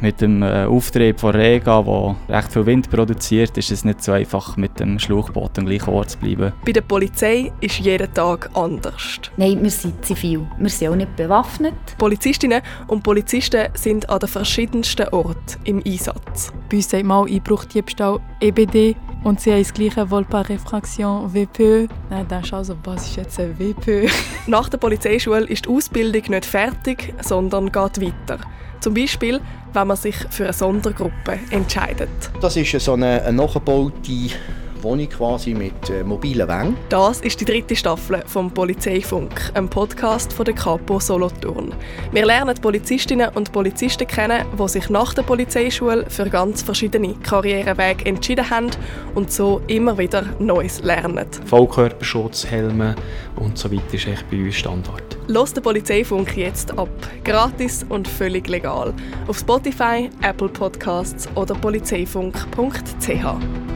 Mit dem äh, Auftrieb von Rega, der recht viel Wind produziert, ist es nicht so einfach, mit dem Schlauchboot am gleichen Ort zu bleiben. Bei der Polizei ist jeder Tag anders. Nein, wir sind zivil. Wir sind auch nicht bewaffnet. Polizistinnen und Polizisten sind an den verschiedensten Orten im Einsatz. Bei uns sagt man auch EBD und sie haben das gleiche Vol par Refraction, WPÖ. Nein, dann schau so, was ist jetzt ein WPÖ? Nach der Polizeischule ist die Ausbildung nicht fertig, sondern geht weiter. Zum Beispiel, wenn man sich für eine Sondergruppe entscheidet. Das ist so eine, eine nachgebaute Wohnung quasi mit äh, mobilen Wängen. Das ist die dritte Staffel vom Polizeifunk, einem Podcast von der Capo Solothurn. Wir lernen Polizistinnen und Polizisten kennen, die sich nach der Polizeischule für ganz verschiedene Karrierewege entschieden haben und so immer wieder Neues lernen. Vollkörperschutz, Helme und so weiter ist echt bei uns Standard. Los den Polizeifunk jetzt ab. Gratis und völlig legal. Auf Spotify, Apple Podcasts oder polizeifunk.ch.